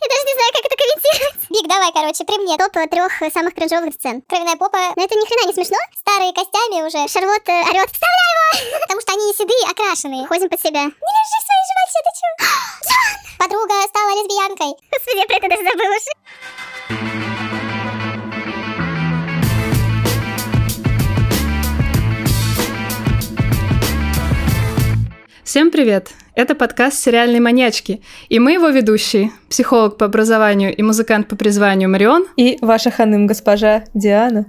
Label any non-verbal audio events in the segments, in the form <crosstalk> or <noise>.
Я даже не знаю, как это комментировать. <laughs> Вик, давай, короче, при мне топ трех самых кринжовых сцен. Кровяная попа. Но это ни хрена не смешно. Старые костями уже. Шарлотта орет. Вставляй его! <laughs> Потому что они седые, окрашенные. Ходим под себя. Не лежи своей животе, ты чё? <gasps> Подруга стала лесбиянкой. <laughs> Господи, я про это даже забыла. Всем привет! Это подкаст «Сериальные маньячки», и мы его ведущие, психолог по образованию и музыкант по призванию Марион. И ваша ханым госпожа Диана.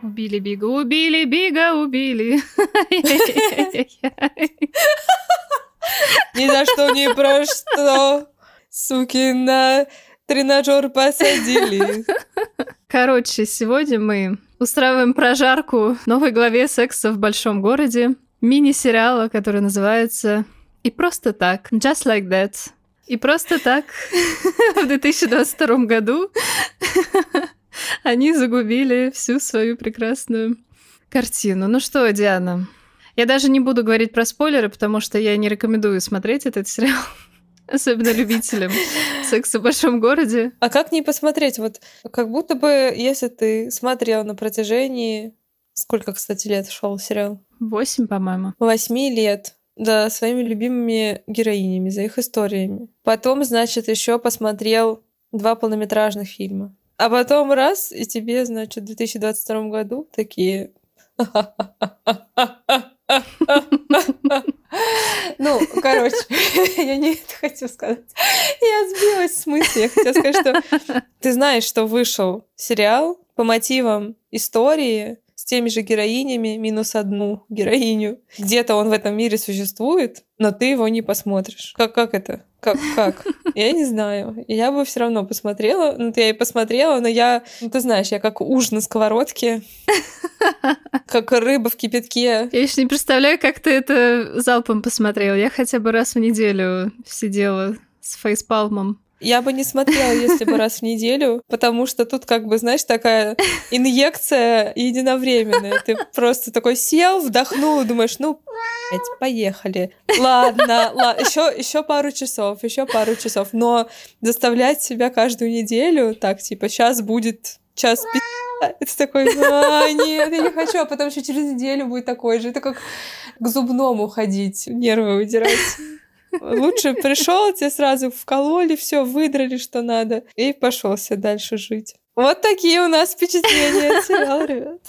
Убили Бига, убили Бига, убили. Ни за что, ни про что, суки на тренажер посадили. Короче, сегодня мы устраиваем прожарку новой главе секса в большом городе, мини-сериала, который называется «И просто так», «Just like that». И просто так <laughs> в 2022 году <laughs> они загубили всю свою прекрасную картину. Ну что, Диана, я даже не буду говорить про спойлеры, потому что я не рекомендую смотреть этот сериал. <laughs> Особенно любителям секса в большом городе. А как не посмотреть? Вот как будто бы, если ты смотрел на протяжении... Сколько, кстати, лет шел сериал? Восемь, по-моему. Восьми лет. Да, своими любимыми героинями, за их историями. Потом, значит, еще посмотрел два полнометражных фильма. А потом раз, и тебе, значит, в 2022 году такие... <laughs> Ну, короче, <laughs> я не это хочу сказать. Я сбилась с мысли. Я хотела сказать, что ты знаешь, что вышел сериал по мотивам истории с теми же героинями, минус одну героиню. Где-то он в этом мире существует, но ты его не посмотришь. Как, как это? Как, как? <laughs> Я не знаю. Я бы все равно посмотрела. Ну, я и посмотрела, но я, ну, ты знаешь, я как уж на сковородке, <laughs> как рыба в кипятке. Я еще не представляю, как ты это залпом посмотрел. Я хотя бы раз в неделю сидела с фейспалмом. Я бы не смотрела, если бы раз в неделю, потому что тут, как бы, знаешь, такая инъекция единовременная. Ты просто такой сел, вдохнул думаешь, ну, блядь, поехали. Ладно, ладно, еще, еще пару часов, еще пару часов. Но заставлять себя каждую неделю, так, типа, сейчас будет час пи***, это такой, а, нет, я не хочу, а потом еще через неделю будет такой же. Это как к зубному ходить, нервы выдирать. Лучше пришел, тебе сразу вкололи, все, выдрали, что надо, и пошел себе дальше жить. Вот такие у нас впечатления от сериала, ребят.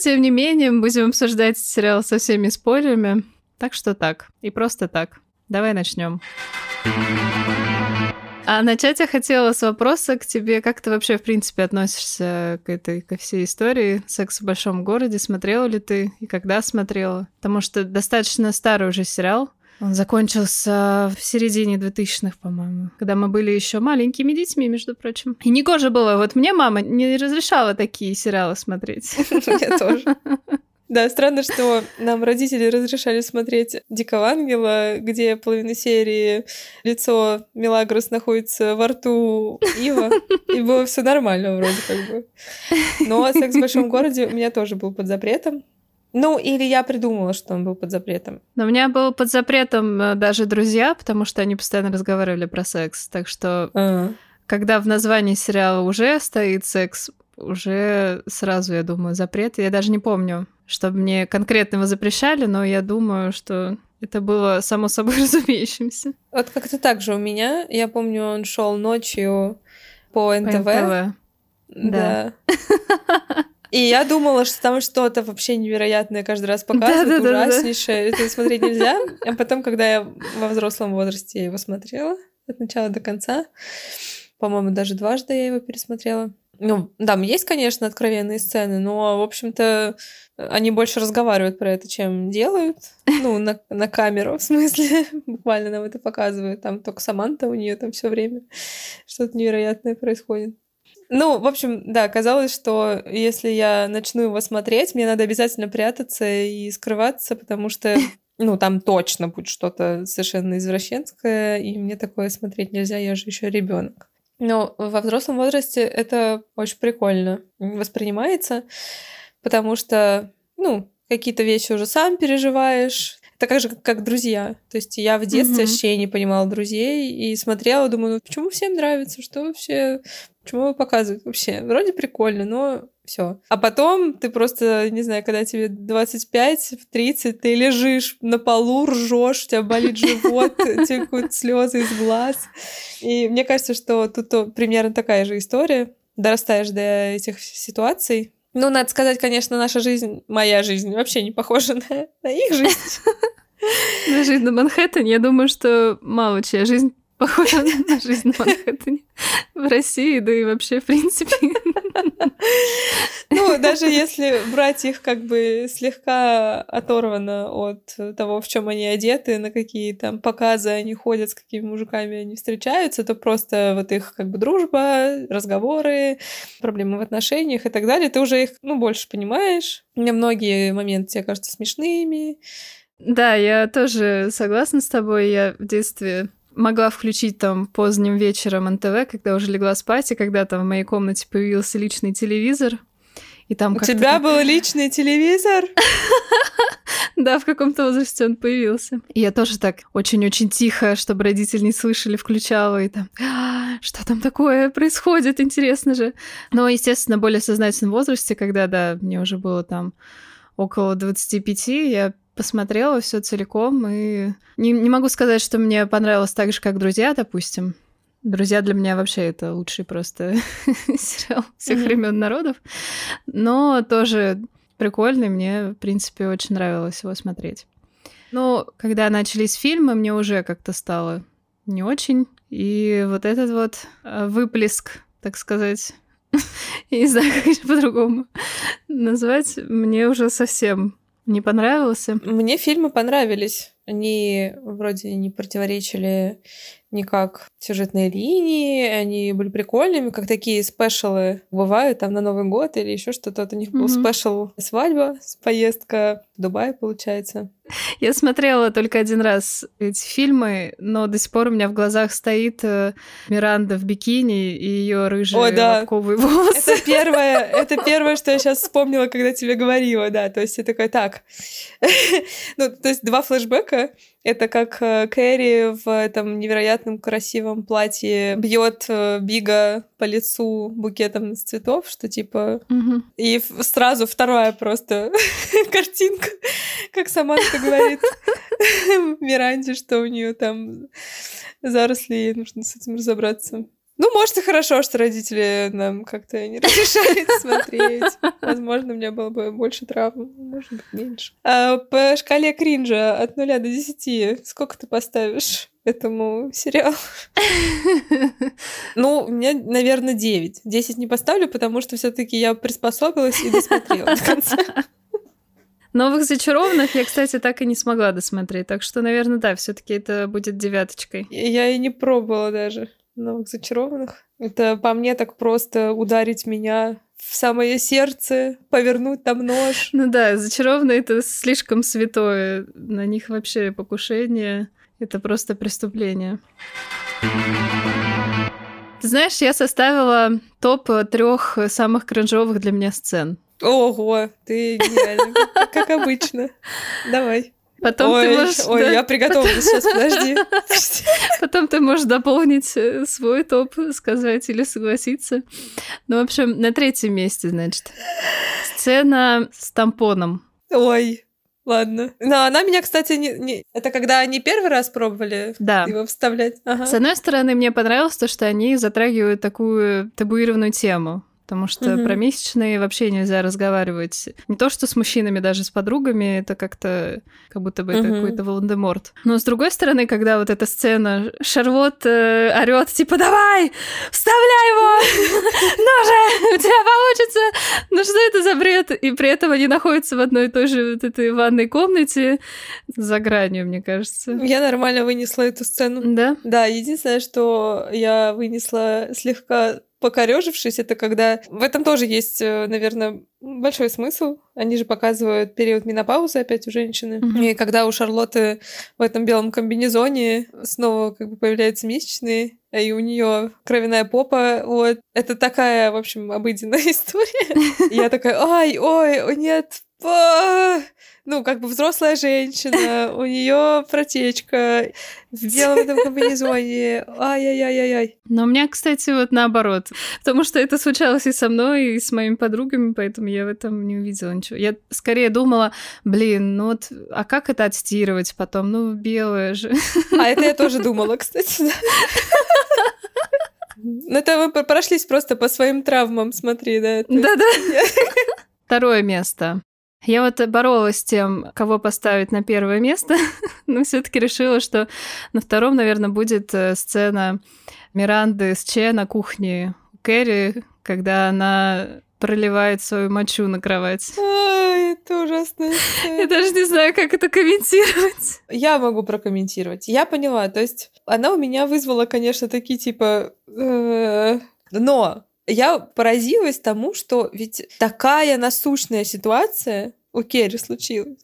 Тем не менее, мы будем обсуждать сериал со всеми спойлерами. Так что так. И просто так. Давай начнем. А начать я хотела с вопроса к тебе. Как ты вообще, в принципе, относишься к этой, ко всей истории «Секс в большом городе»? Смотрела ли ты и когда смотрела? Потому что достаточно старый уже сериал. Он закончился в середине 2000-х, по-моему, когда мы были еще маленькими детьми, между прочим. И не кожа было. Вот мне мама не разрешала такие сериалы смотреть. <laughs> Я тоже. Да, странно, что нам родители разрешали смотреть «Дикого ангела», где половина серии лицо Мелагрос находится во рту Ива, и было все нормально вроде как бы. Но «Секс в большом городе» у меня тоже был под запретом. Ну, или я придумала, что он был под запретом. Но у меня был под запретом э, даже друзья, потому что они постоянно разговаривали про секс. Так что, А. когда в названии сериала уже стоит секс, уже сразу, я думаю, запрет. Я даже не помню, чтобы мне конкретно его запрещали, но я думаю, что это было само собой <laughs> разумеющимся. Вот как-то так же у меня. Я помню, он шел ночью по По НТВ. НТВ. Да. <laughs> И я думала, что там что-то вообще невероятное каждый раз показывают, ужаснейшее. Это смотреть нельзя. А потом, когда я во взрослом возрасте его смотрела от начала до конца, по-моему, даже дважды я его пересмотрела. Ну, там есть, конечно, откровенные сцены, но, в общем-то, они больше разговаривают про это, чем делают. Ну, на, на камеру, в смысле. <laughs> Буквально нам это показывают. Там только Саманта у нее там все время что-то невероятное происходит. Ну, в общем, да, казалось, что если я начну его смотреть, мне надо обязательно прятаться и скрываться, потому что, <laughs> ну, там точно будет что-то совершенно извращенское, и мне такое смотреть нельзя, я же еще ребенок. Но во взрослом возрасте это очень прикольно воспринимается, потому что, ну, какие-то вещи уже сам переживаешь. такая же, как, как друзья. То есть я в детстве mm-hmm. вообще не понимала друзей и смотрела, думаю, ну почему всем нравится, что вообще, почему вы показывают вообще? Вроде прикольно, но все. А потом ты просто, не знаю, когда тебе 25-30, ты лежишь на полу, ржешь, у тебя болит живот, <laughs> текут слезы из глаз. И мне кажется, что тут примерно такая же история. Дорастаешь до этих ситуаций, ну, надо сказать, конечно, наша жизнь, моя жизнь, вообще не похожа на, на их жизнь. <laughs> На жизнь на Манхэттене, я думаю, что мало чья жизнь похожа <laughs> на жизнь на Манхэттене в России, да и вообще, в принципе. Ну, даже если брать их как бы слегка оторвано от того, в чем они одеты, на какие там показы они ходят, с какими мужиками они встречаются, то просто вот их как бы дружба, разговоры, проблемы в отношениях и так далее, ты уже их, ну, больше понимаешь. Мне многие моменты тебе кажутся смешными, да, я тоже согласна с тобой. Я в детстве могла включить там поздним вечером НТВ, когда уже легла спать, и когда там в моей комнате появился личный телевизор. И там У тебя был личный телевизор? <laughs> Да, в каком-то возрасте он появился. И я тоже так очень-очень тихо, чтобы родители не слышали, включала и там, «А, что там такое происходит, интересно же. Но, естественно, более сознательном возрасте, когда, да, мне уже было там около 25, я посмотрела все целиком, и не, не могу сказать, что мне понравилось так же, как «Друзья», допустим. «Друзья» для меня вообще это лучший просто <laughs> сериал всех mm-hmm. времен народов, но тоже прикольный, мне, в принципе, очень нравилось его смотреть. Но когда начались фильмы, мне уже как-то стало не очень, и вот этот вот э, выплеск, так сказать, <laughs> я не знаю, как это по-другому назвать, мне уже совсем не понравился? Мне фильмы понравились. Они вроде не противоречили никак сюжетной линии, они были прикольными, как такие спешалы бывают там на Новый год или еще что-то. Вот у них был mm-hmm. спешл свадьба, поездка в Дубай, получается. Я смотрела только один раз эти фильмы, но до сих пор у меня в глазах стоит э, Миранда в бикини и ее рыжие О, да. лобковые волосы. Это первое, <laughs> это первое, что я сейчас вспомнила, когда тебе говорила, да. То есть я такая, так. <laughs> ну, то есть два флешбека это как э, Кэрри в этом невероятном красивом платье бьет э, Бига по лицу букетом из цветов, что типа... Угу. И сразу вторая просто <laughs> картинка, как Саманта говорит <laughs> Миранде, что у нее там заросли, и нужно с этим разобраться. Ну, может, и хорошо, что родители нам как-то не <laughs> разрешают смотреть. Возможно, у меня было бы больше травм, может быть, меньше. А по шкале кринжа от нуля до десяти сколько ты поставишь этому сериалу? Ну, у меня, наверное, 9. 10 не поставлю, потому что все таки я приспособилась и досмотрела до конца. Новых зачарованных я, кстати, так и не смогла досмотреть. Так что, наверное, да, все-таки это будет девяточкой. Я и не пробовала даже новых зачарованных. Это по мне так просто ударить меня в самое сердце, повернуть там нож. Ну да, зачарованные это слишком святое. На них вообще покушение — это просто преступление. Ты знаешь, я составила топ трех самых кринжовых для меня сцен. Ого, ты гениальна, как обычно. Давай. Потом ой, ты можешь... Ой, да... я приготовлюсь сейчас, <laughs> подожди. Потом ты можешь дополнить э, свой топ, сказать или согласиться. Ну, в общем, на третьем месте, значит, сцена с тампоном. Ой, Ладно. Но она меня, кстати, не, не... Это когда они первый раз пробовали да. его вставлять? Ага. С одной стороны, мне понравилось то, что они затрагивают такую табуированную тему потому что угу. про месячные вообще нельзя разговаривать. Не то, что с мужчинами, даже с подругами, это как-то, как будто бы это угу. какой-то Волан-де-Морт. Но с другой стороны, когда вот эта сцена, Шарлот э, орет типа, давай, вставляй его, <laughs> ну же, у тебя получится. Ну что это за бред? И при этом они находятся в одной и той же вот этой ванной комнате за гранью, мне кажется. Я нормально вынесла эту сцену. Да? Да, единственное, что я вынесла слегка покорежившись, это когда... В этом тоже есть, э, наверное, большой смысл. Они же показывают период менопаузы опять у женщины. Mm-hmm. И когда у Шарлотты в этом белом комбинезоне снова как бы появляются месячные, и у нее кровяная попа, вот. Это такая, в общем, обыденная <laughs> история. Я такая, ой, ой, нет, а, ну, как бы взрослая женщина, у нее протечка в белом этом комбинезоне. Ай-яй-яй-яй-яй. Но у меня, кстати, вот наоборот. Потому что это случалось и со мной, и с моими подругами, поэтому я в этом не увидела ничего. Я скорее думала, блин, ну вот, а как это отстирывать потом? Ну, белое же. А это я тоже думала, кстати. Ну, это вы прошлись просто по своим травмам, смотри, да? Да-да. Второе место. Я вот боролась с тем, кого поставить на первое место, <laughs> но все-таки решила, что на втором, наверное, будет э, сцена Миранды с Че на кухне Кэрри, когда она проливает свою мочу на кровать. <laughs> Ай, это ужасно. <laughs> Я даже не знаю, как это комментировать. Я могу прокомментировать. Я поняла, то есть она у меня вызвала, конечно, такие типа... Э, но я поразилась тому, что ведь такая насущная ситуация у Керри случилась.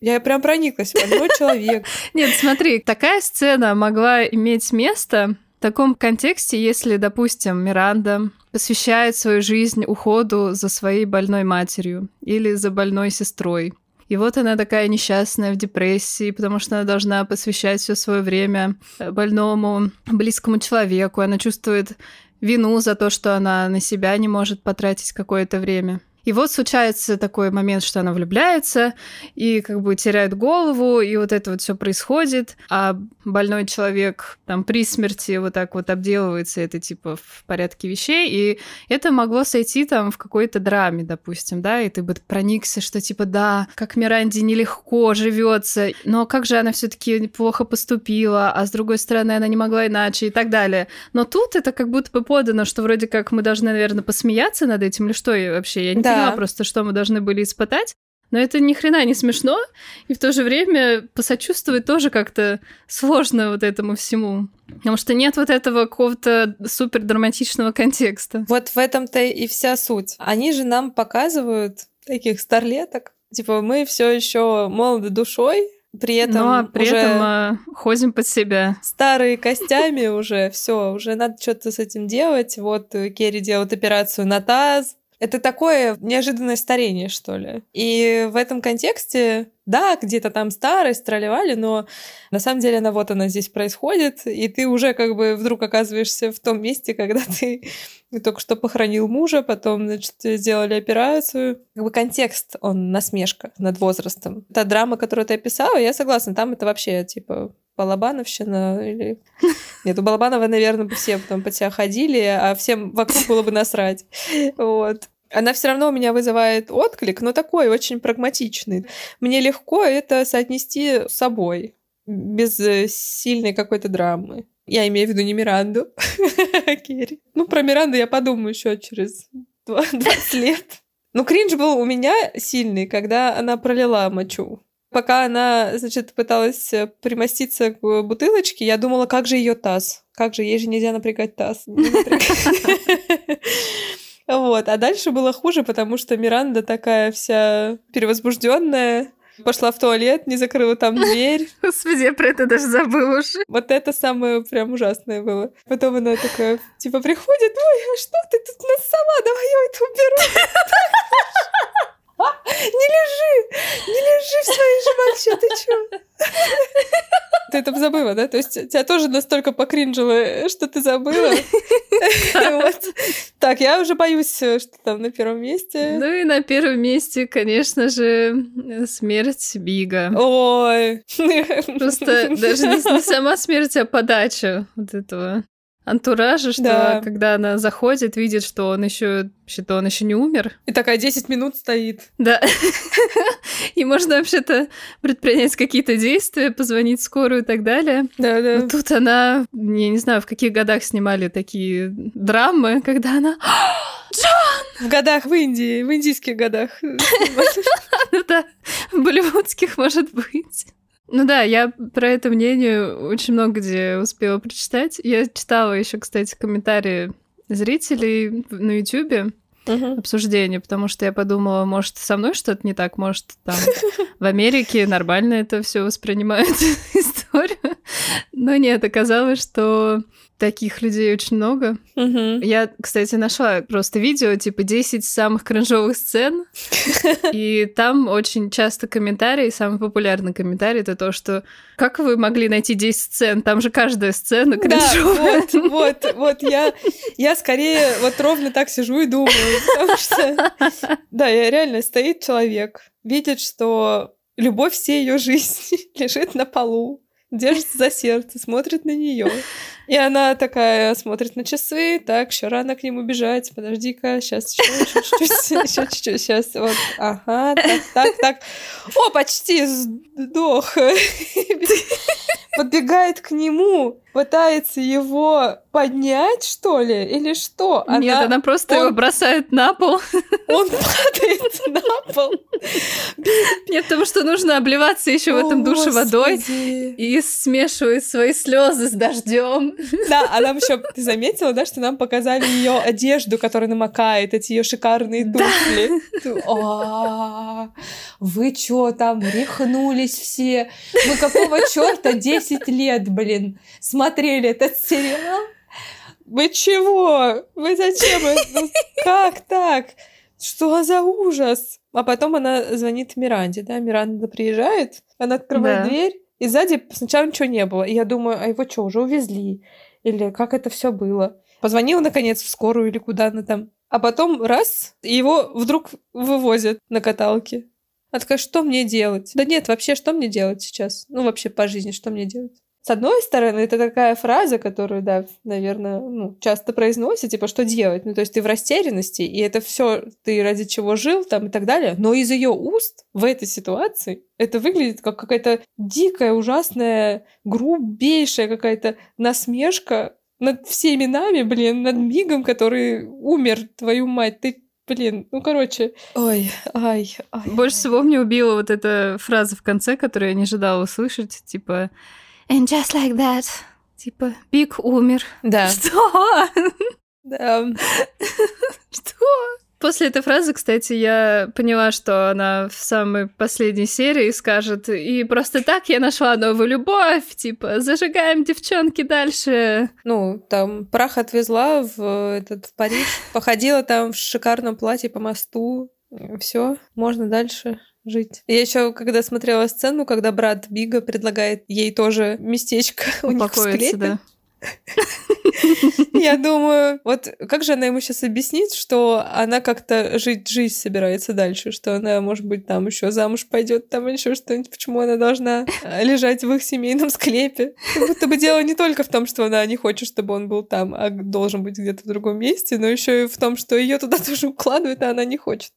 Я прям прониклась, больной человек. <laughs> Нет, смотри, такая сцена могла иметь место в таком контексте, если, допустим, Миранда посвящает свою жизнь уходу за своей больной матерью или за больной сестрой. И вот она такая несчастная в депрессии, потому что она должна посвящать все свое время больному, близкому человеку. Она чувствует вину за то, что она на себя не может потратить какое-то время. И вот случается такой момент, что она влюбляется и как бы теряет голову, и вот это вот все происходит, а больной человек там при смерти вот так вот обделывается, это типа в порядке вещей, и это могло сойти там в какой-то драме, допустим, да, и ты бы проникся, что типа да, как Миранде нелегко живется, но как же она все-таки плохо поступила, а с другой стороны она не могла иначе и так далее. Но тут это как будто бы подано, что вроде как мы должны, наверное, посмеяться над этим, или что вообще, я не да поняла просто, что мы должны были испытать. Но это ни хрена не смешно, и в то же время посочувствовать тоже как-то сложно вот этому всему. Потому что нет вот этого какого-то супер драматичного контекста. Вот в этом-то и вся суть. Они же нам показывают таких старлеток. Типа, мы все еще молоды душой, при этом Но ну, а при уже этом а, ходим под себя. Старые костями уже, все, уже надо что-то с этим делать. Вот Керри делает операцию на таз, это такое неожиданное старение, что ли. И в этом контексте, да, где-то там старость, тролливали, но на самом деле она вот она здесь происходит, и ты уже как бы вдруг оказываешься в том месте, когда ты <laughs> только что похоронил мужа, потом, значит, сделали операцию. Как бы контекст, он насмешка над возрастом. Та драма, которую ты описала, я согласна, там это вообще, типа, Балабановщина или... <laughs> Нет, у Балабанова, наверное, бы все потом под себя ходили, а всем вокруг было бы насрать. <laughs> Вот. Она все равно у меня вызывает отклик, но такой очень прагматичный. Мне легко это соотнести с собой, без э, сильной какой-то драмы. Я имею в виду не Миранду, <laughs> а Керри. Ну, про Миранду я подумаю еще через 20 лет. Ну, кринж был у меня сильный, когда она пролила мочу. Пока она, значит, пыталась э, примоститься к бутылочке, я думала, как же ее таз? Как же, ей же нельзя напрягать таз. <laughs> Вот, а дальше было хуже, потому что Миранда такая вся перевозбужденная, пошла в туалет, не закрыла там дверь. <laughs> Господи, я про это даже забыла уже. Вот это самое прям ужасное было. Потом она такая, типа, приходит, ой, а что ты тут насала, давай я это уберу. <laughs> Не лежи! Не лежи в своей же моче, ты чё? Ты это забыла, да? То есть тебя тоже настолько покринжило, что ты забыла? Так, я уже боюсь, что там на первом месте. Ну и на первом месте, конечно же, смерть Бига. Ой. Просто даже не сама смерть, а подача вот этого антуража, что да. когда она заходит, видит, что он еще вообще-то он еще не умер. И такая 10 минут стоит. Да. <laughs> И можно вообще-то предпринять какие-то действия, позвонить скорую и так далее. Да, да. Но тут она, я не знаю, в каких годах снимали такие драмы, когда она Джон! В годах в Индии, в индийских годах. <laughs> Ну да, в болливудских, может быть. Ну да, я про это мнение очень много где успела прочитать. Я читала еще, кстати, комментарии зрителей на Ютубе uh-huh. обсуждение, потому что я подумала, может, со мной что-то не так, может, там в Америке нормально это все воспринимают <laughs> историю. Но нет, оказалось, что таких людей очень много. Мгм. Я, кстати, нашла просто видео, типа 10 самых кринжовых сцен, <laughs> и там очень часто комментарии, самый популярный комментарий, это то, что как вы могли найти 10 сцен? Там же каждая сцена Да, кринжовая. вот, вот, вот я, я скорее вот ровно так сижу и думаю, потому что, да, я реально стоит человек, видит, что любовь всей ее жизни <laughs> лежит на полу, держится за сердце, смотрит на нее. И она такая смотрит на часы, так, еще рано к нему бежать, подожди-ка, сейчас еще еще чуть-чуть, сейчас вот, ага, так, так, так. О, почти сдох. Подбегает к нему, пытается его поднять, что ли, или что? Нет, она просто его он- бросает на пол. Он падает на пол. Нет, потому что нужно обливаться еще в этом душе водой и смешивать свои слезы с дождем. Да, а нам еще, ты заметила, да, что нам показали ее одежду, которая намокает, эти ее шикарные туфли. А, Вы чё там, рехнулись все? Мы какого черта 10 лет, блин, смотрели этот сериал? Вы чего? Вы зачем? Ну, Как так? Что за ужас? А потом она звонит Миранде, да? Миранда приезжает, она открывает Да. дверь, и сзади сначала ничего не было. И я думаю, а его что, уже увезли? Или как это все было? Позвонила, наконец, в скорую или куда она там. А потом раз, и его вдруг вывозят на каталке. Она такая, что мне делать? Да нет, вообще, что мне делать сейчас? Ну, вообще по жизни, что мне делать? С одной стороны, это такая фраза, которую, да, наверное, ну, часто произносят, типа, что делать? Ну, то есть ты в растерянности, и это все ты ради чего жил там и так далее. Но из ее уст в этой ситуации это выглядит как какая-то дикая, ужасная, грубейшая какая-то насмешка над всеми нами, блин, над Мигом, который умер, твою мать, ты Блин, ну короче. Ой, ай, ай. Больше всего мне убила вот эта фраза в конце, которую я не ожидала услышать, типа «And just like that». Типа «Биг умер». Да. <laughs> Что? да. <laughs> Что? После этой фразы, кстати, я поняла, что она в самой последней серии скажет «И просто так я нашла новую любовь», типа «Зажигаем, девчонки, дальше». Ну, там прах отвезла в этот в Париж, походила там в шикарном платье по мосту. Все, можно дальше жить. Я еще, когда смотрела сцену, когда брат Бига предлагает ей тоже местечко у них в склепе, да. <laughs> <laughs> Я думаю, вот как же она ему сейчас объяснит, что она как-то жить жизнь собирается дальше, что она, может быть, там еще замуж пойдет, там еще что-нибудь, почему она должна э, лежать в их семейном <laughs> склепе. Как будто бы дело не только в том, что она не хочет, чтобы он был там, а должен быть где-то в другом месте, но еще и в том, что ее туда <laughs> тоже укладывают, а она не хочет.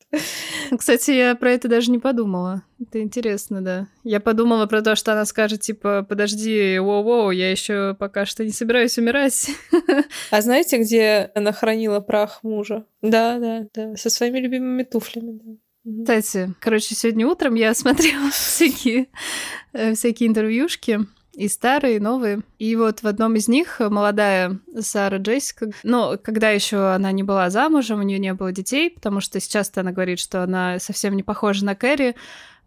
Кстати, я про это даже не подумала. Это интересно, да. Я подумала про то, что она скажет, типа, подожди, воу-воу, я еще пока что не собираюсь умирать. <laughs> А знаете, где она хранила прах мужа? Да, да, да, со своими любимыми туфлями. Да. Кстати, короче, сегодня утром я <laughs> смотрела всякие, э, всякие интервьюшки, и старые, и новые. И вот в одном из них молодая Сара Джессика, ну, когда еще она не была замужем, у нее не было детей, потому что сейчас она говорит, что она совсем не похожа на Кэрри,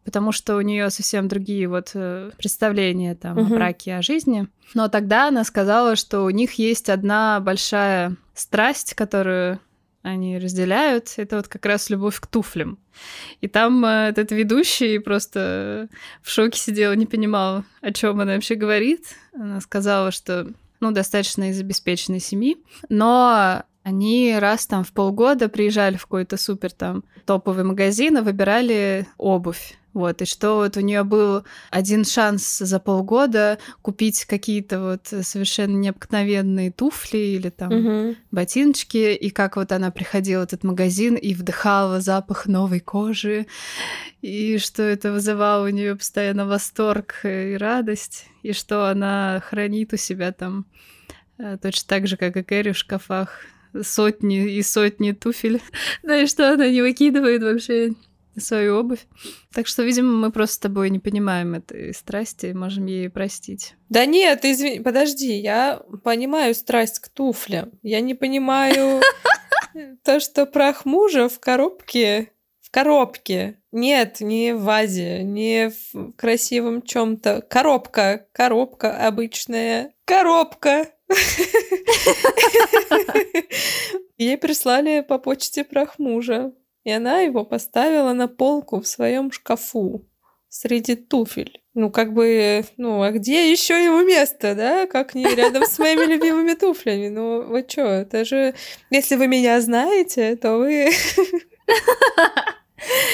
потому что у нее совсем другие вот э, представления там о Мгм. браке, о жизни. Но тогда она сказала, что у них есть одна большая страсть, которую они разделяют, это вот как раз любовь к туфлям. И там э, этот ведущий просто в шоке сидел, не понимал, о чем она вообще говорит. Она сказала, что ну, достаточно из обеспеченной семьи, но они раз там в полгода приезжали в какой-то супер там топовый магазин и выбирали обувь. Вот, и что вот у нее был один шанс за полгода купить какие-то вот совершенно необыкновенные туфли или там Мгм. ботиночки, и как вот она приходила в этот магазин и вдыхала запах новой кожи, и что это вызывало у нее постоянно восторг и радость, и что она хранит у себя там э, точно так же, как и Кэрри в шкафах сотни и сотни туфель, да и что она не выкидывает вообще свою обувь. Так что, видимо, мы просто с тобой не понимаем этой страсти можем ей простить. Да нет, извини, подожди, я понимаю страсть к туфлям. Я не понимаю <laughs> то, что прах мужа в коробке, в коробке. Нет, не в вазе, не в красивом чем-то. Коробка, коробка обычная. Коробка. <laughs> <laughs> Ей прислали по почте прах мужа. И она его поставила на полку в своем шкафу среди туфель. Ну, как бы, ну, а где еще его место, да? Как не рядом с моими любимыми туфлями? Ну, вы что, это же... Если вы меня знаете, то вы... <laughs>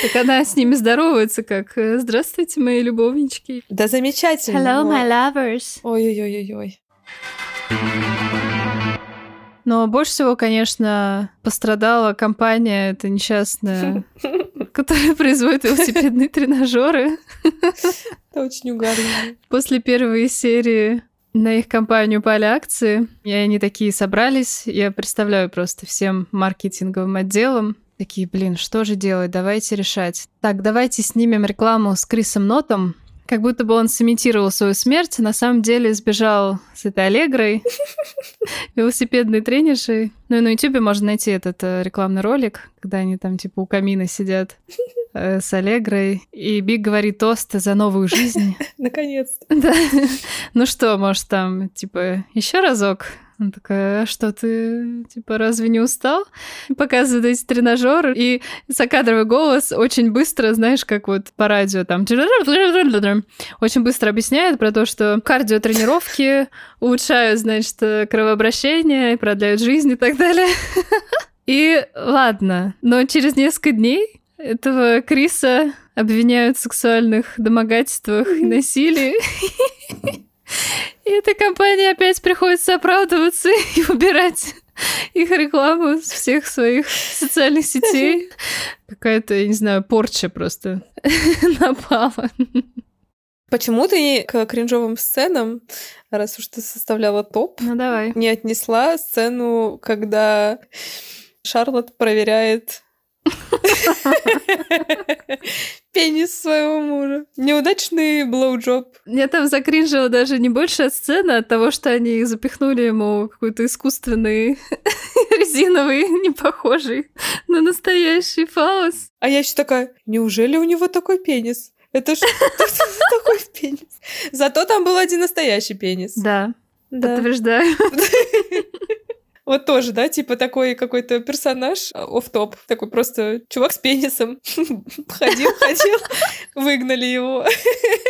Так она с ними здоровается, как «Здравствуйте, мои любовнички». Да замечательно. Hello, my lovers. Ой-ой-ой-ой. Но больше всего, конечно, пострадала компания, это несчастная, <laughs> которая производит велосипедные тренажеры. Это очень угарно. После первой серии на их компанию пали акции, и они такие собрались. Я представляю просто всем маркетинговым отделом. Такие, блин, что же делать? Давайте решать. Так, давайте снимем рекламу с Крисом Нотом, как будто бы он сымитировал свою смерть, а на самом деле сбежал с этой Аллегрой, <laughs> велосипедной тренершей. Ну и на Ютубе можно найти этот э, рекламный ролик, когда они там типа у камина сидят <laughs> э, с Аллегрой, и Биг говорит тосты за новую жизнь. <laughs> Наконец-то. Да. Ну что, может, там, типа, еще разок она такая, а что ты, типа, разве не устал? Показывает эти тренажеры, и закадровый голос очень быстро, знаешь, как вот по радио там, очень быстро объясняет про то, что кардиотренировки улучшают, значит, кровообращение, продляют жизнь и так далее. И ладно, но через несколько дней этого Криса обвиняют в сексуальных домогательствах и насилии. И этой компании опять приходится оправдываться <laughs> и убирать их рекламу с всех своих социальных сетей. Какая-то, я не знаю, порча просто <laughs> напала. Почему ты к кринжовым сценам, раз уж ты составляла топ, ну, давай. не отнесла сцену, когда Шарлот проверяет <laughs> Пенис своего мужа. Неудачный блоуджоп. Я там закринжила даже не больше от сцены, от того, что они запихнули ему какой-то искусственный <laughs> резиновый, не похожий на настоящий фалос. А я еще такая, неужели у него такой пенис? Это что <laughs> такой пенис? Зато там был один настоящий пенис. Да. подтверждаю. Вот тоже, да, типа такой какой-то персонаж оф топ такой просто чувак с пенисом. <laughs> Ходил, ходил, выгнали его.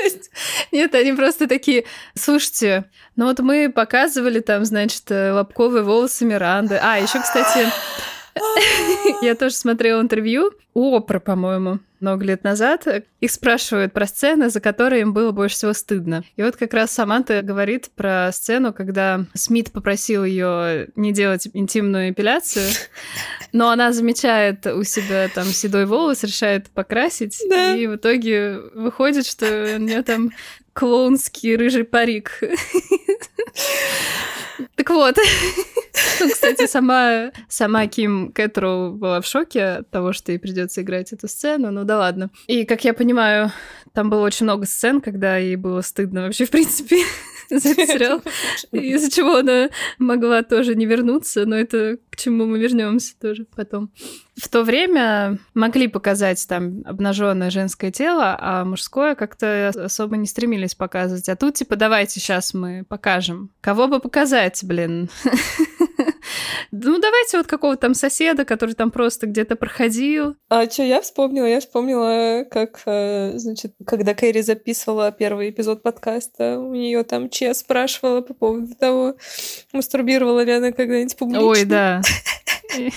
<laughs> Нет, они просто такие, слушайте, ну вот мы показывали там, значит, лобковые волосы Миранды. А, еще, кстати, <laughs> Я тоже смотрела интервью у Опры, по-моему, много лет назад. Их спрашивают про сцены, за которые им было больше всего стыдно. И вот как раз Саманта говорит про сцену, когда Смит попросил ее не делать интимную эпиляцию, <laughs> но она замечает у себя там седой волос, решает покрасить, да. и в итоге выходит, что у нее там клоунский рыжий парик. <laughs> Так вот, ну, кстати, сама, сама Ким Кэтроу была в шоке от того, что ей придется играть эту сцену, ну да ладно. И, как я понимаю, там было очень много сцен, когда ей было стыдно вообще, в принципе, <laughs> за этот сериал, из-за чего она могла тоже не вернуться, но это к чему мы вернемся тоже потом. В то время могли показать там обнаженное женское тело, а мужское как-то особо не стремились показывать. А тут типа давайте сейчас мы покажем. Кого бы показать, блин? <laughs> Ну, давайте вот какого-то там соседа, который там просто где-то проходил. А что я вспомнила? Я вспомнила, как, э, значит, когда Кэрри записывала первый эпизод подкаста, у нее там Че спрашивала по поводу того, мастурбировала ли она когда-нибудь публично. Ой, да. <laughs>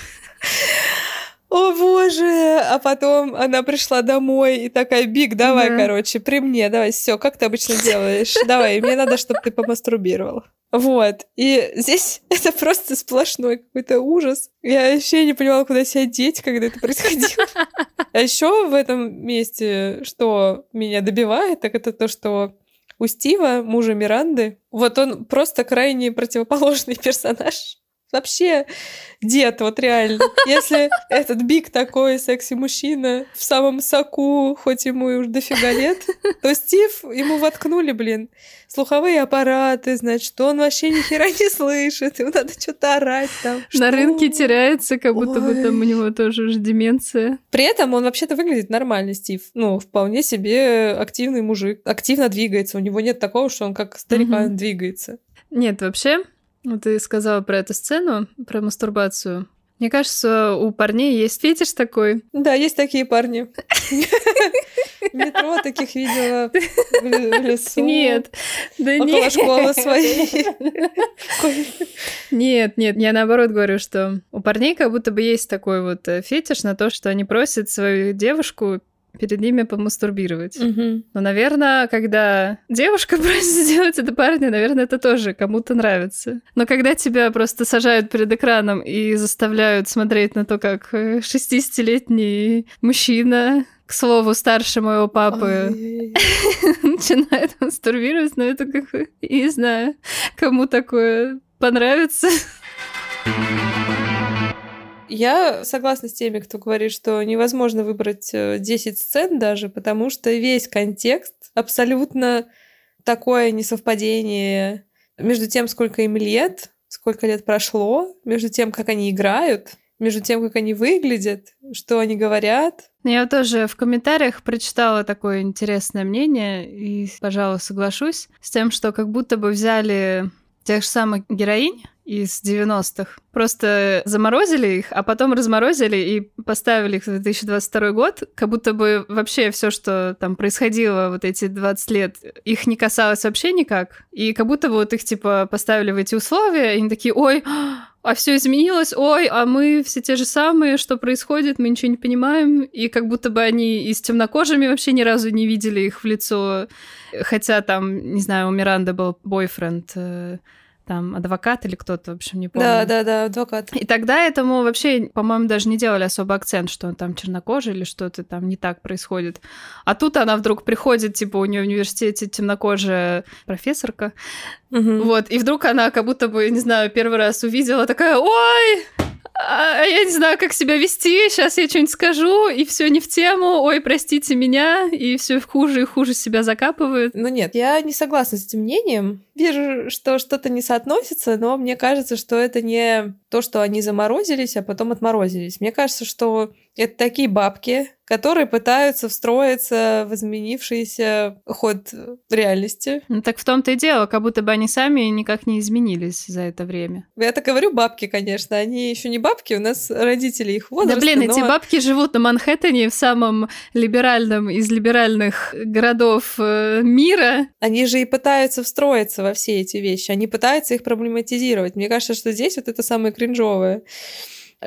О боже! А потом она пришла домой и такая, Биг, давай, да. короче, при мне, давай, все, как ты обычно делаешь? Давай, мне надо, чтобы ты помастурбировал. Вот. И здесь <laughs> это просто сплошной какой-то ужас. Я вообще не понимала, куда себя деть, когда это происходило. А еще в этом месте, что меня добивает, так это то, что у Стива, мужа Миранды, вот он просто крайне противоположный <laughs> персонаж вообще дед, вот реально. Если этот Биг такой секси-мужчина в самом соку, хоть ему и уж дофига лет, то Стив ему воткнули, блин, слуховые аппараты, значит, он вообще ни хера не слышит, ему надо что-то орать там. На Что? рынке теряется, как будто бы там у Ой. него тоже уже деменция. При этом он вообще-то выглядит нормально, Стив. Ну, вполне себе активный мужик. Активно двигается. У него нет такого, что он как старикан Мгм. двигается. Нет, вообще, ты сказала про эту сцену, про мастурбацию. Мне кажется, у парней есть фетиш такой. Да, есть такие парни. Метро таких видела в ле- в лесу. Нет, да Около нет. школы своей. Нет, нет, я наоборот говорю, что у парней как будто бы есть такой вот э, фетиш на то, что они просят свою девушку перед ними помастурбировать. Мгм. Но, наверное, когда девушка <laughs> просит сделать это парня, наверное, это тоже кому-то нравится. Но когда тебя просто сажают перед экраном и заставляют смотреть на то, как э, 60-летний мужчина, к слову, старше моего папы, <laughs> начинает мастурбировать, ну это как, я не знаю, кому такое понравится. <laughs> Я согласна с теми, кто говорит, что невозможно выбрать э, 10 сцен даже, потому что весь контекст абсолютно такое несовпадение между тем, сколько им лет, сколько лет прошло, между тем, как они играют, между тем, как они выглядят, что они говорят. Я тоже в комментариях прочитала такое интересное мнение и, пожалуй, соглашусь с тем, что как будто бы взяли тех же самых героинь из 90-х, просто заморозили их, а потом разморозили и поставили их в 2022 год, как будто бы вообще все, что там происходило вот эти 20 лет, их не касалось вообще никак, и как будто бы вот их типа поставили в эти условия, и они такие, ой, а все изменилось, ой, а мы все те же самые, что происходит, мы ничего не понимаем, и как будто бы они и с темнокожими вообще ни разу не видели их в лицо, хотя там, не знаю, у Миранды был бойфренд, э, там адвокат или кто-то, в общем, не помню. Да, да, да, адвокат. И тогда этому вообще, по-моему, даже не делали особо акцент, что он там чернокожий или что-то там не так происходит. А тут она вдруг приходит, типа, у нее в университете темнокожая профессорка, Мгм. вот, и вдруг она как будто бы, не знаю, первый раз увидела, такая, ой, а я не знаю, как себя вести, сейчас я что-нибудь скажу, и все не в тему, ой, простите меня, и все хуже и хуже себя закапывает. Ну нет, я не согласна с этим мнением. Вижу, что что-то не соотносится, но мне кажется, что это не то, что они заморозились, а потом отморозились. Мне кажется, что это такие бабки, которые пытаются встроиться в изменившийся ход реальности. Ну так в том-то и дело, как будто бы они сами никак не изменились за это время. Я так говорю бабки, конечно, они еще не бабки, у нас родители их возраста. да блин, эти но- бабки живут на Манхэттене, в самом либеральном из либеральных городов э, мира. Они же и пытаются встроиться во все эти вещи, они пытаются их проблематизировать. Мне кажется, что здесь вот это самое кринжовое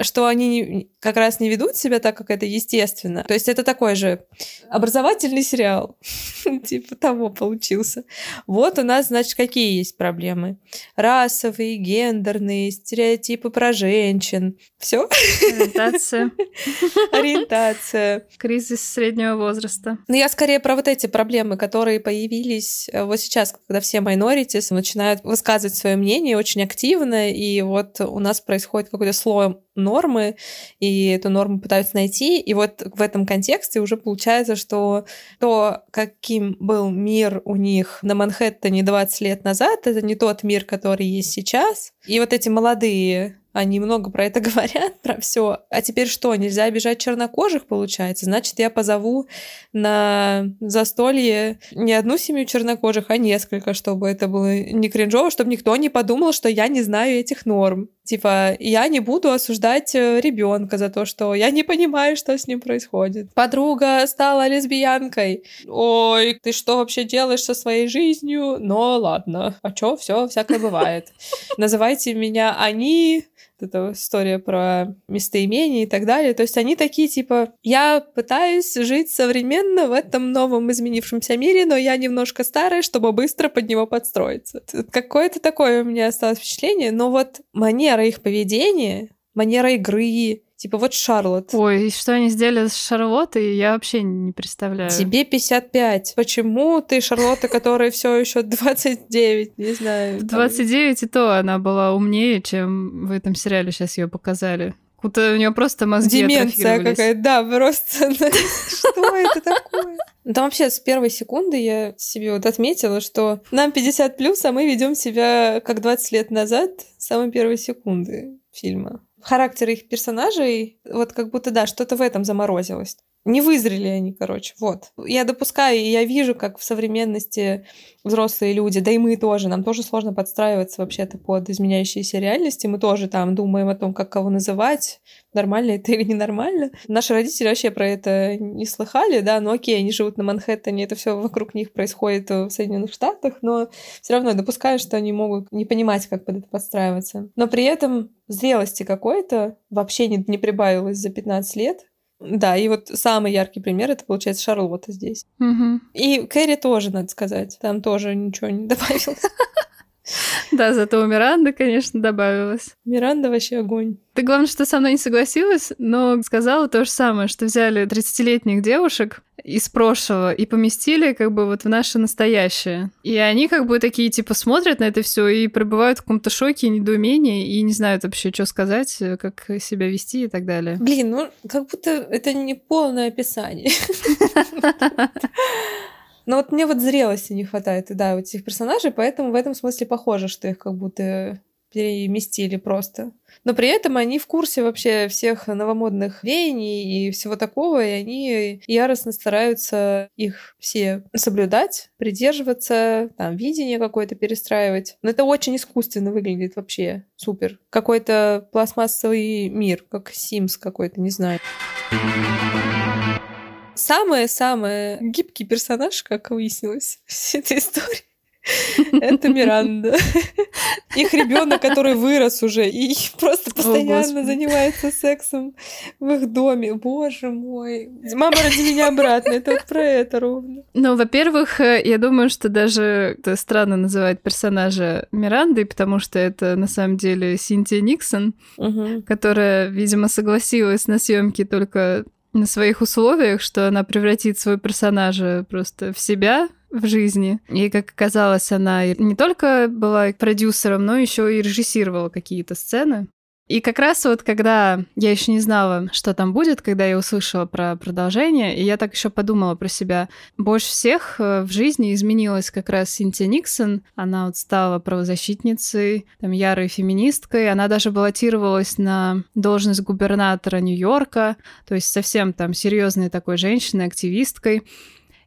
что они не- как раз не ведут себя так, как это естественно. То есть это такой же образовательный сериал. <laughs> Типа того получился. Вот у нас, значит, какие есть проблемы. Расовые, гендерные, стереотипы про женщин. Все. Ориентация, <laughs> Ориентация. кризис среднего возраста. Ну, я скорее про вот эти проблемы, которые появились э, вот сейчас, когда все minorities начинают высказывать свое мнение очень активно, и вот у нас происходит какой-то слой нормы, и эту норму пытаются найти, и вот в этом контексте уже получается, что то, каким был мир у них на Манхэттене 20 лет назад, это не тот мир, который есть сейчас, и вот эти молодые они много про это <laughs> говорят, про все. А теперь что, нельзя обижать чернокожих, получается? Значит, я позову на застолье не одну семью чернокожих, а несколько, чтобы это было не кринжово, чтобы никто не подумал, что я не знаю этих норм. Типа, я не буду осуждать ребенка за то, что я не понимаю, что с ним происходит. Подруга стала лесбиянкой. Ой, ты что вообще делаешь со своей жизнью? Но ладно. А чё, все, всякое бывает. <laughs> Называйте меня они, эта история про местоимение и так далее. То есть они такие, типа, я пытаюсь жить современно в этом новом изменившемся мире, но я немножко старая, чтобы быстро под него подстроиться. Какое-то такое у меня осталось впечатление, но вот манера их поведения, манера игры, Типа вот Шарлотт. Ой, и что они сделали с Шарлоттой, я вообще не представляю. Тебе 55. Почему ты Шарлотта, которая все еще 29? Не знаю. В 29 и то она была умнее, чем в этом сериале сейчас ее показали. Будто у нее просто мозги Деменция какая-то, да, просто. <laughs> Что это такое? Там вообще с первой секунды я себе вот отметила, что нам 50 плюс, а мы ведем себя как 20 лет назад с самой первой секунды фильма. Характер их персонажей, вот как будто, да, что-то в этом заморозилось. Не вызрели они, короче, вот. Я допускаю, и я вижу, как в современности взрослые люди, да и мы тоже, нам тоже сложно подстраиваться вообще-то под изменяющиеся реальности. Мы тоже там думаем о том, как кого называть, нормально это или ненормально. Наши родители вообще про это не слыхали, да, ну окей, они живут на Манхэттене, это все вокруг них происходит в Соединенных Штатах, но все равно допускаю, что они могут не понимать, как под это подстраиваться. Но при этом зрелости какой-то вообще не, не прибавилось за 15 лет, да, и вот самый яркий пример это получается Шарлотта здесь. Угу. И Кэрри тоже, надо сказать. Там тоже ничего не <laughs> добавилось. <laughs> Да, зато у Миранды, конечно, добавилось. Миранда вообще огонь. Ты, главное, что со мной не согласилась, но сказала то же самое, что взяли 30-летних девушек из прошлого и поместили как бы вот в наше настоящее. И они как бы такие типа смотрят на это все и пребывают в каком-то шоке, недоумении и не знают вообще, что сказать, как себя вести и так далее. Блин, ну как будто это не полное описание. <laughs> Но вот мне вот зрелости не хватает, да, у этих персонажей, поэтому в этом смысле похоже, что их как будто переместили просто. Но при этом они в курсе вообще всех новомодных веяний и всего такого, и они яростно стараются их все соблюдать, придерживаться, там, видение какое-то перестраивать. Но это очень искусственно выглядит вообще. Супер. Какой-то пластмассовый мир, как Sims какой-то, не знаю. Самый-самый гибкий персонаж, как выяснилось, <laughs> всей этой истории, <laughs> это Миранда. <laughs> Их ребенок, который вырос уже и просто постоянно занимается сексом в их доме. Боже мой. Мама, ради меня обратно. Это вот про это ровно. Ну, во-первых, э, я думаю, что даже это странно называть персонажа Мирандой, потому что это на самом деле Синтия Никсон, Угу. которая, видимо, согласилась на съемки только на своих условиях, что она превратит своего персонажа просто в себя в жизни. И, как оказалось, она не только была продюсером, но еще и режиссировала какие-то сцены. И как раз вот когда я еще не знала, что там будет, когда я услышала про продолжение, и я так еще подумала про себя. Больше всех э, в жизни изменилась как раз Синтия Никсон. Она вот стала правозащитницей, там, ярой феминисткой. Она даже баллотировалась на должность губернатора Нью-Йорка, то есть совсем там серьезной такой женщиной, активисткой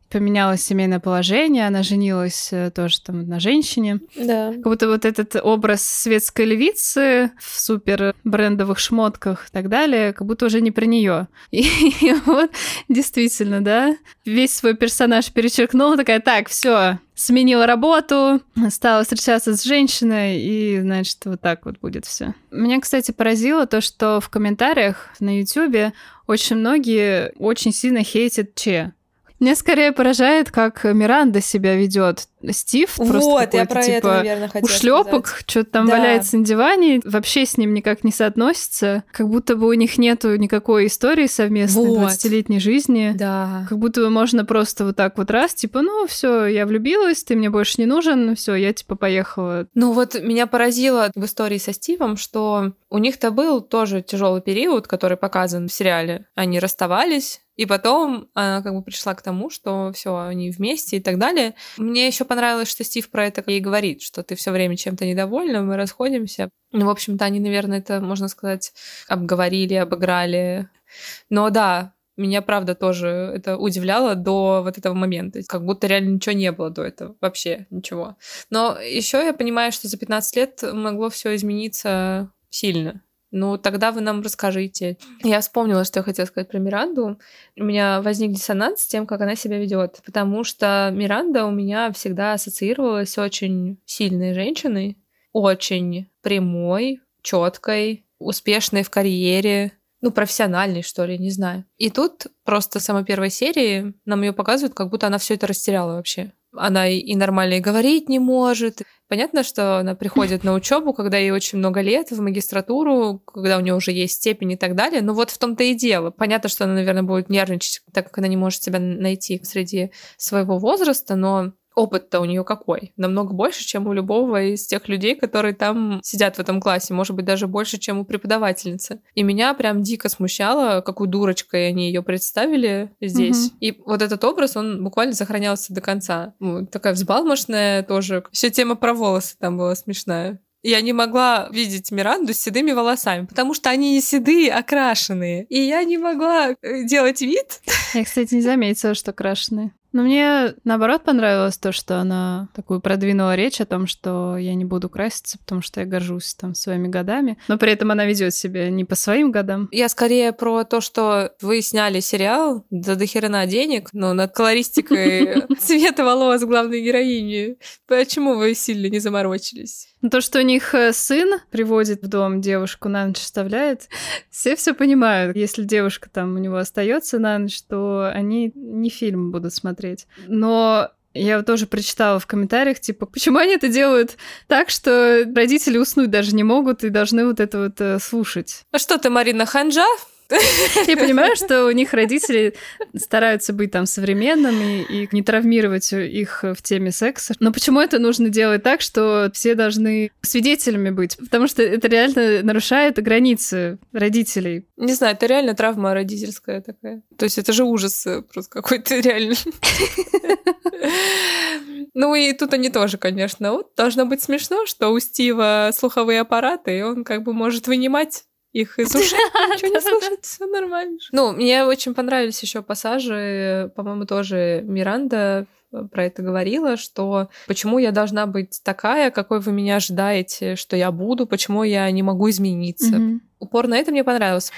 поменялось семейное положение, она женилась э, тоже там на женщине. Да. Как будто вот этот образ светской львицы в супер брендовых шмотках и так далее, как будто уже не про нее. И, <laughs> и вот действительно, да, весь свой персонаж перечеркнула, такая, так, все, сменила работу, стала встречаться с женщиной, и, значит, вот так вот будет все. Меня, кстати, поразило то, что в комментариях на YouTube очень многие очень сильно хейтят Че. Меня скорее поражает, как Миранда себя ведет. Стив просто Вот, я какой-то, про это, типа, наверное, хотела ушлепок, что-то там Да. валяется на диване, вообще с ним никак не соотносится. Как будто бы у них нету никакой истории совместной Вот. 20-летней жизни. Да. Как будто бы можно просто вот так вот раз, типа, ну все, я влюбилась, ты мне больше не нужен, все, я типа поехала. Ну вот меня поразило в истории со Стивом, что у них-то был тоже тяжелый период, который показан в сериале. Они расставались, и потом она как бы пришла к тому, что все, они вместе и так далее. Мне еще понравилось, что Стив про это ей говорит, что ты все время чем-то недовольна, мы расходимся. Ну, в общем-то, они, наверное, это, можно сказать, обговорили, обыграли. Но да, меня, правда, тоже это удивляло до вот этого момента. Как будто реально ничего не было до этого. Вообще ничего. Но еще я понимаю, что за 15 лет могло все измениться сильно. Ну, тогда вы нам расскажите. Я вспомнила, что я хотела сказать про Миранду. У меня возник диссонанс с тем, как она себя ведет. Потому что Миранда у меня всегда ассоциировалась очень сильной женщиной, очень прямой, четкой, успешной в карьере, ну, профессиональной, что ли, не знаю. И тут просто с самой первой серии нам ее показывают, как будто она все это растеряла вообще. Она и нормально и говорить не может. Понятно, что она приходит на учебу, когда ей очень много лет, в магистратуру, когда у нее уже есть степень и так далее. Но вот в том-то и дело. Понятно, что она, наверное, будет нервничать, так как она не может себя найти среди своего возраста, но опыт-то у нее какой? Намного больше, чем у любого из тех людей, которые там сидят в этом классе. Может быть, даже больше, чем у преподавательницы. И меня прям дико смущало, какой дурочкой они ее представили здесь. Угу. И вот этот образ, он буквально сохранялся до конца. Вот, такая взбалмошная тоже. Все тема про волосы там была смешная. Я не могла видеть Миранду с седыми волосами, потому что они не седые, а крашеные. И я не могла э, делать вид. Я, кстати, не заметила, что крашеные. Но мне, наоборот, понравилось то, что она такую продвинула речь о том, что я не буду краситься, потому что я горжусь там своими годами. Но при этом она ведет себя не по своим годам. Я скорее про то, что вы сняли сериал за дохерена денег, но над колористикой <laughs> цвета волос главной героини. Почему вы сильно не заморочились? То, что у них э, сын приводит в дом девушку на ночь оставляет, <laughs> все все понимают. Если девушка там у него остается на ночь, то они не фильм будут смотреть. Но я тоже прочитала в комментариях, типа, почему они это делают так, что родители уснуть даже не могут и должны вот это вот э, слушать. А что ты, Марина Ханжа? <laughs> Я понимаю, что у них родители стараются быть там современными и не травмировать их в теме секса. Но почему это нужно делать так, что все должны свидетелями быть? Потому что это реально нарушает границы родителей. Не знаю, это реально травма родительская такая. То есть это же ужас просто какой-то <laughs> реально. Ну и тут они тоже, конечно. Вот должно быть смешно, что у Стива слуховые аппараты, и он как бы может вынимать их из ушей, <laughs> ничего не слышать, все нормально. Ну, мне очень понравились еще пассажи, по-моему, тоже Миранда про это говорила, что почему я должна быть такая, какой вы меня ожидаете, что я буду, почему я не могу измениться. Упор на это мне понравился.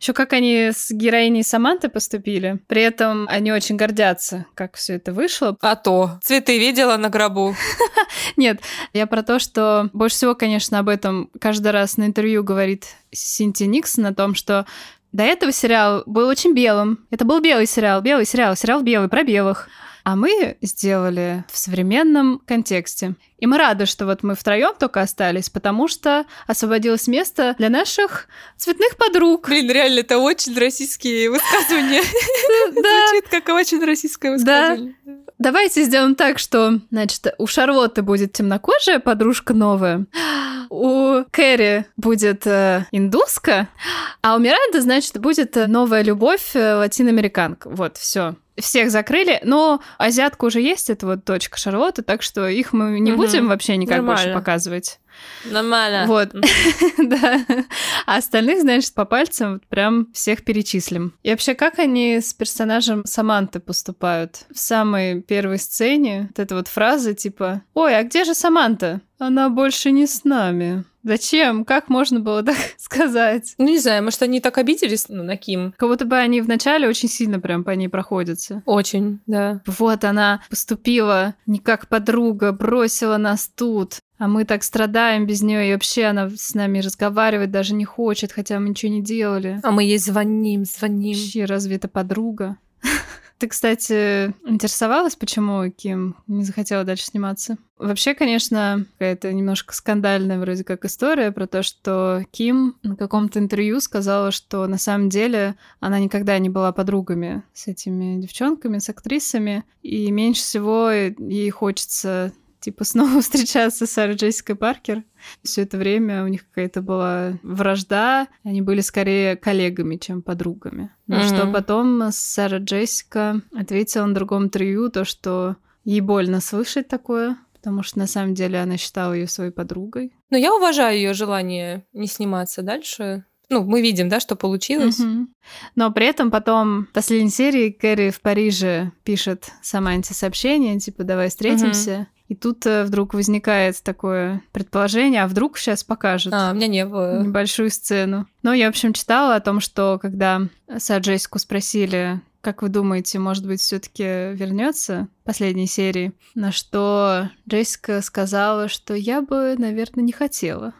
Еще как они с героиней Саманты поступили. При этом они очень гордятся, как все это вышло. А то. Цветы видела на гробу. <laughs> Нет, я про то, что больше всего, конечно, об этом каждый раз на интервью говорит Синти Никсон, о том, что до этого сериал был очень белым. Это был белый сериал, белый сериал, сериал белый про белых. А мы сделали в современном контексте. И мы рады, что вот мы втроем только остались, потому что освободилось место для наших цветных подруг. Блин, реально, это очень российские высказывания. <laughs> <laughs> Звучит как очень российское высказывание. Давайте сделаем так, что, значит, у Шарлотты будет темнокожая подружка новая, у Кэрри будет э, индуска, а у Миранды, значит, будет новая любовь э, латиноамериканка. Вот, все всех закрыли, но азиатка уже есть, это вот дочка Шарлотты, так что их мы не угу. будем вообще никак Нормально. больше показывать. Нормально. Вот. <laughs> да. А остальных, значит, по пальцам прям всех перечислим. И вообще, как они с персонажем Саманты поступают? В самой первой сцене вот эта вот фраза типа «Ой, а где же Саманта? Она больше не с нами». Зачем? Как можно было так <laughs> сказать? Ну, не знаю, может, они так обиделись ну, на Ким. Как будто бы они вначале очень сильно прям по ней проходятся. Очень, да. Вот она поступила не как подруга, бросила нас тут. А мы так страдаем без нее, и вообще она с нами разговаривать даже не хочет, хотя мы ничего не делали. А мы ей звоним, звоним. Вообще, разве это подруга? Ты, кстати, интересовалась, почему Ким не захотела дальше сниматься? Вообще, конечно, какая-то немножко скандальная вроде как история про то, что Ким на каком-то интервью сказала, что на самом деле она никогда не была подругами с этими девчонками, с актрисами, и меньше всего ей хочется типа снова <laughs> встречаться с Сарой Джессикой Паркер. Все это время у них какая-то была вражда, они были скорее коллегами, чем подругами. Но mm-hmm. что потом Сара Джессика ответила на другом интервью, то, что ей больно слышать такое, потому что на самом деле она считала ее своей подругой. Но я уважаю ее желание не сниматься дальше. Ну, мы видим, да, что получилось. Угу. Но при этом потом в последней серии Кэрри в Париже пишет Саманте сообщение, типа, давай встретимся. Угу. И тут э, вдруг возникает такое предположение, а вдруг сейчас покажут а, меня не было. небольшую сцену. Но я, в общем, читала о том, что когда Сара Джессику спросили, как вы думаете, может быть, все-таки вернется последней серии? На что Джессика сказала, что я бы, наверное, не хотела.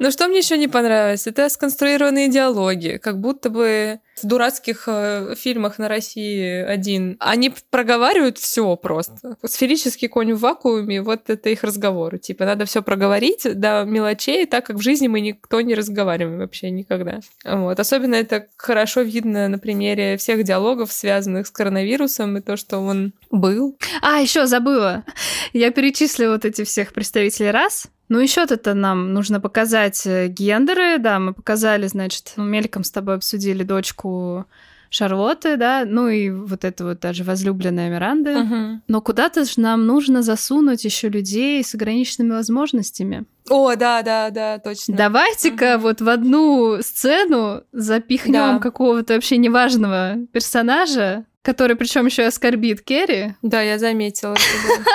Но что мне еще не понравилось, это сконструированные диалоги, как будто бы в дурацких э, фильмах на России один. Они проговаривают все просто. Сферический конь в вакууме, вот это их разговоры. Типа, надо все проговорить до мелочей, так как в жизни мы никто не разговариваем вообще никогда. Вот. Особенно это хорошо видно на примере всех диалогов, связанных с коронавирусом, и то, что он был. А, еще забыла. Я перечислила вот эти всех представителей раз. Ну, еще-то нам нужно показать э, гендеры, да, мы показали, значит, мельком с тобой обсудили дочку Шарлотты, да, ну и вот это вот даже возлюбленная Миранды. Мгм. Но куда-то же нам нужно засунуть еще людей с ограниченными возможностями. О, да, да, да, точно. Давайте-ка Мгм. вот в одну сцену запихнем Да. какого-то вообще неважного персонажа, который причем еще оскорбит Керри, Да, я заметила.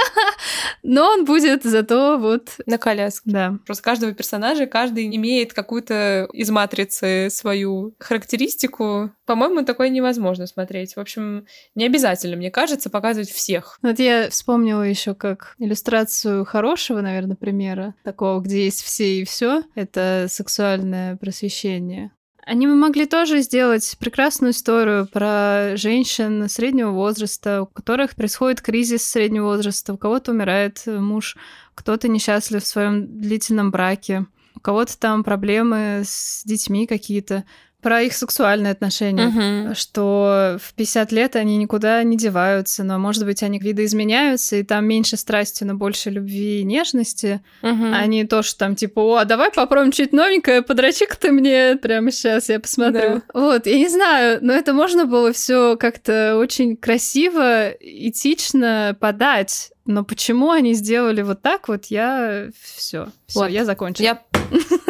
<laughs> но он будет зато вот На коляске. да. Просто каждого персонажа, каждый имеет какую-то из матрицы свою характеристику. По-моему, такое невозможно смотреть. В общем, не обязательно, мне кажется, показывать всех. Вот я вспомнила еще как иллюстрацию хорошего, наверное, примера, такого, где есть все и все. Это сексуальное просвещение. Они могли тоже сделать прекрасную историю про женщин среднего возраста, у которых происходит кризис среднего возраста, у кого-то умирает муж, кто-то несчастлив в своем длительном браке, у кого-то там проблемы с детьми какие-то, про их сексуальные отношения Мгм. что в 50 лет они никуда не деваются, но, может быть, они видоизменяются, и там меньше страсти, но больше любви и нежности, Мгм. а не то, что там типа, о, а давай попробуем что-нибудь новенькое, подрочи-ка ты мне прямо сейчас, я посмотрю. Вот, я не знаю, но это можно было все как-то очень красиво, этично подать. Но почему они сделали вот так вот, я все, все, Вот. я закончила. Я,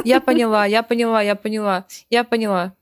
я поняла, я поняла, я поняла, я поняла.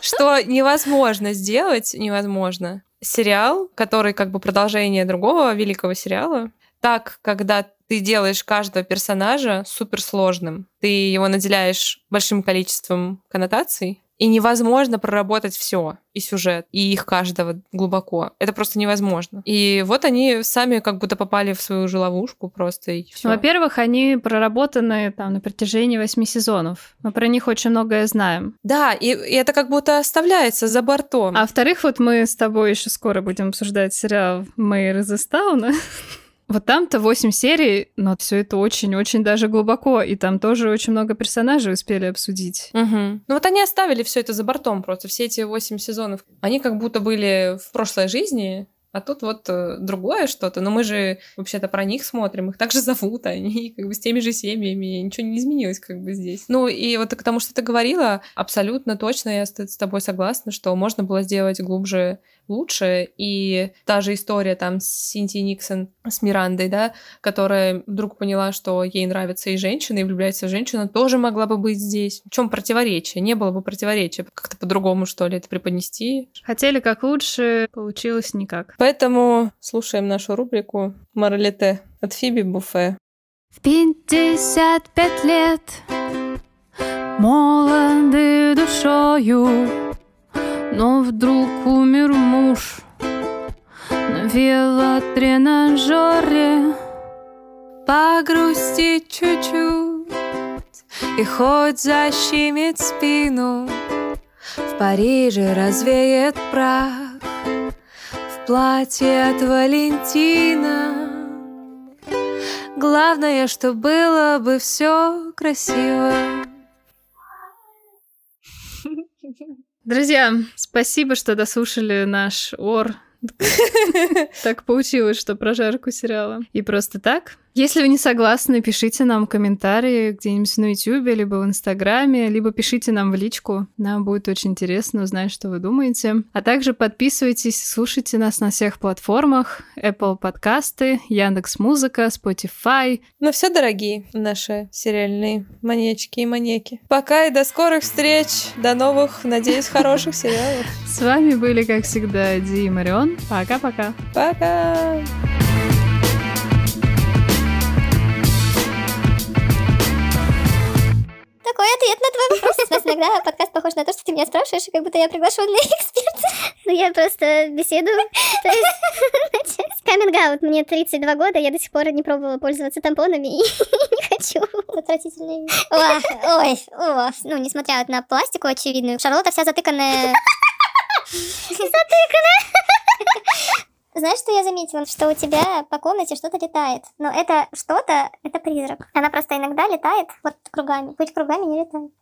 Что невозможно сделать, невозможно. Сериал, который как бы продолжение другого великого сериала, так, когда ты делаешь каждого персонажа суперсложным, ты его наделяешь большим количеством коннотаций, и невозможно проработать все и сюжет, и их каждого глубоко. Это просто невозможно. И вот они сами как будто попали в свою же ловушку просто и все. Во-первых, они проработаны там на протяжении восьми сезонов. Мы про них очень многое знаем. Да, и, и это как будто оставляется за бортом. А во-вторых, вот мы с тобой еще скоро будем обсуждать сериал «Мэйр из Истауна». <laughs> Вот там-то 8 серий, но все это очень-очень даже глубоко, и там тоже очень много персонажей успели обсудить. Мгм. Ну вот они оставили все это за бортом просто, все эти восемь сезонов. Они как будто были в прошлой жизни, а тут вот э, другое что-то. Но мы же вообще-то про них смотрим, их также зовут, они как бы с теми же семьями, ничего не изменилось как бы здесь. Ну и вот к тому, что ты говорила, абсолютно точно я с тобой согласна, что можно было сделать глубже лучше, и та же история там с Синтией Никсон, с Мирандой, да, которая вдруг поняла, что ей нравятся и женщины, и влюбляется в женщину, тоже могла бы быть здесь. В чем противоречие? Не было бы противоречия. Как-то по-другому, что ли, это преподнести. Хотели как лучше, получилось никак. Поэтому слушаем нашу рубрику «Моралите» от Фиби Буфе. В 55 лет молоды душою, но вдруг умер муж на велотренажере. Погрустить чуть-чуть и хоть защемит спину, в Париже развеет прах в платье от Валентина. Главное, что было бы все красиво. Друзья, спасибо, что дослушали наш ор. <laughs> Так получилось, что прожарку сериала. И просто так. Если вы не согласны, пишите нам комментарии где-нибудь на YouTube, либо в Инстаграме, либо пишите нам в личку. Нам будет очень интересно узнать, что вы думаете. А также подписывайтесь, слушайте нас на всех платформах. Apple подкасты, Яндекс Музыка, Spotify. Ну все, дорогие наши сериальные маньячки и маньяки. Пока и до скорых встреч. До новых, надеюсь, хороших сериалов. С вами были, как всегда, Ди и Марион. Пока-пока. Пока! Такой ответ на твой вопрос. У нас иногда подкаст похож на то, что ты меня спрашиваешь, и как будто я приглашенный эксперт. Ну, я просто беседую. То есть, каминг Мне 32 года, я до сих пор не пробовала пользоваться тампонами и не хочу. Отвратительный. Ой, ой, о, ну, несмотря на пластику очевидную, Шарлотта вся затыканная. <laughs> Затыканная. Знаешь, что я заметила? Что у тебя по комнате что-то летает. Но это что-то, это призрак. Она просто иногда летает вот кругами. Быть кругами не летает.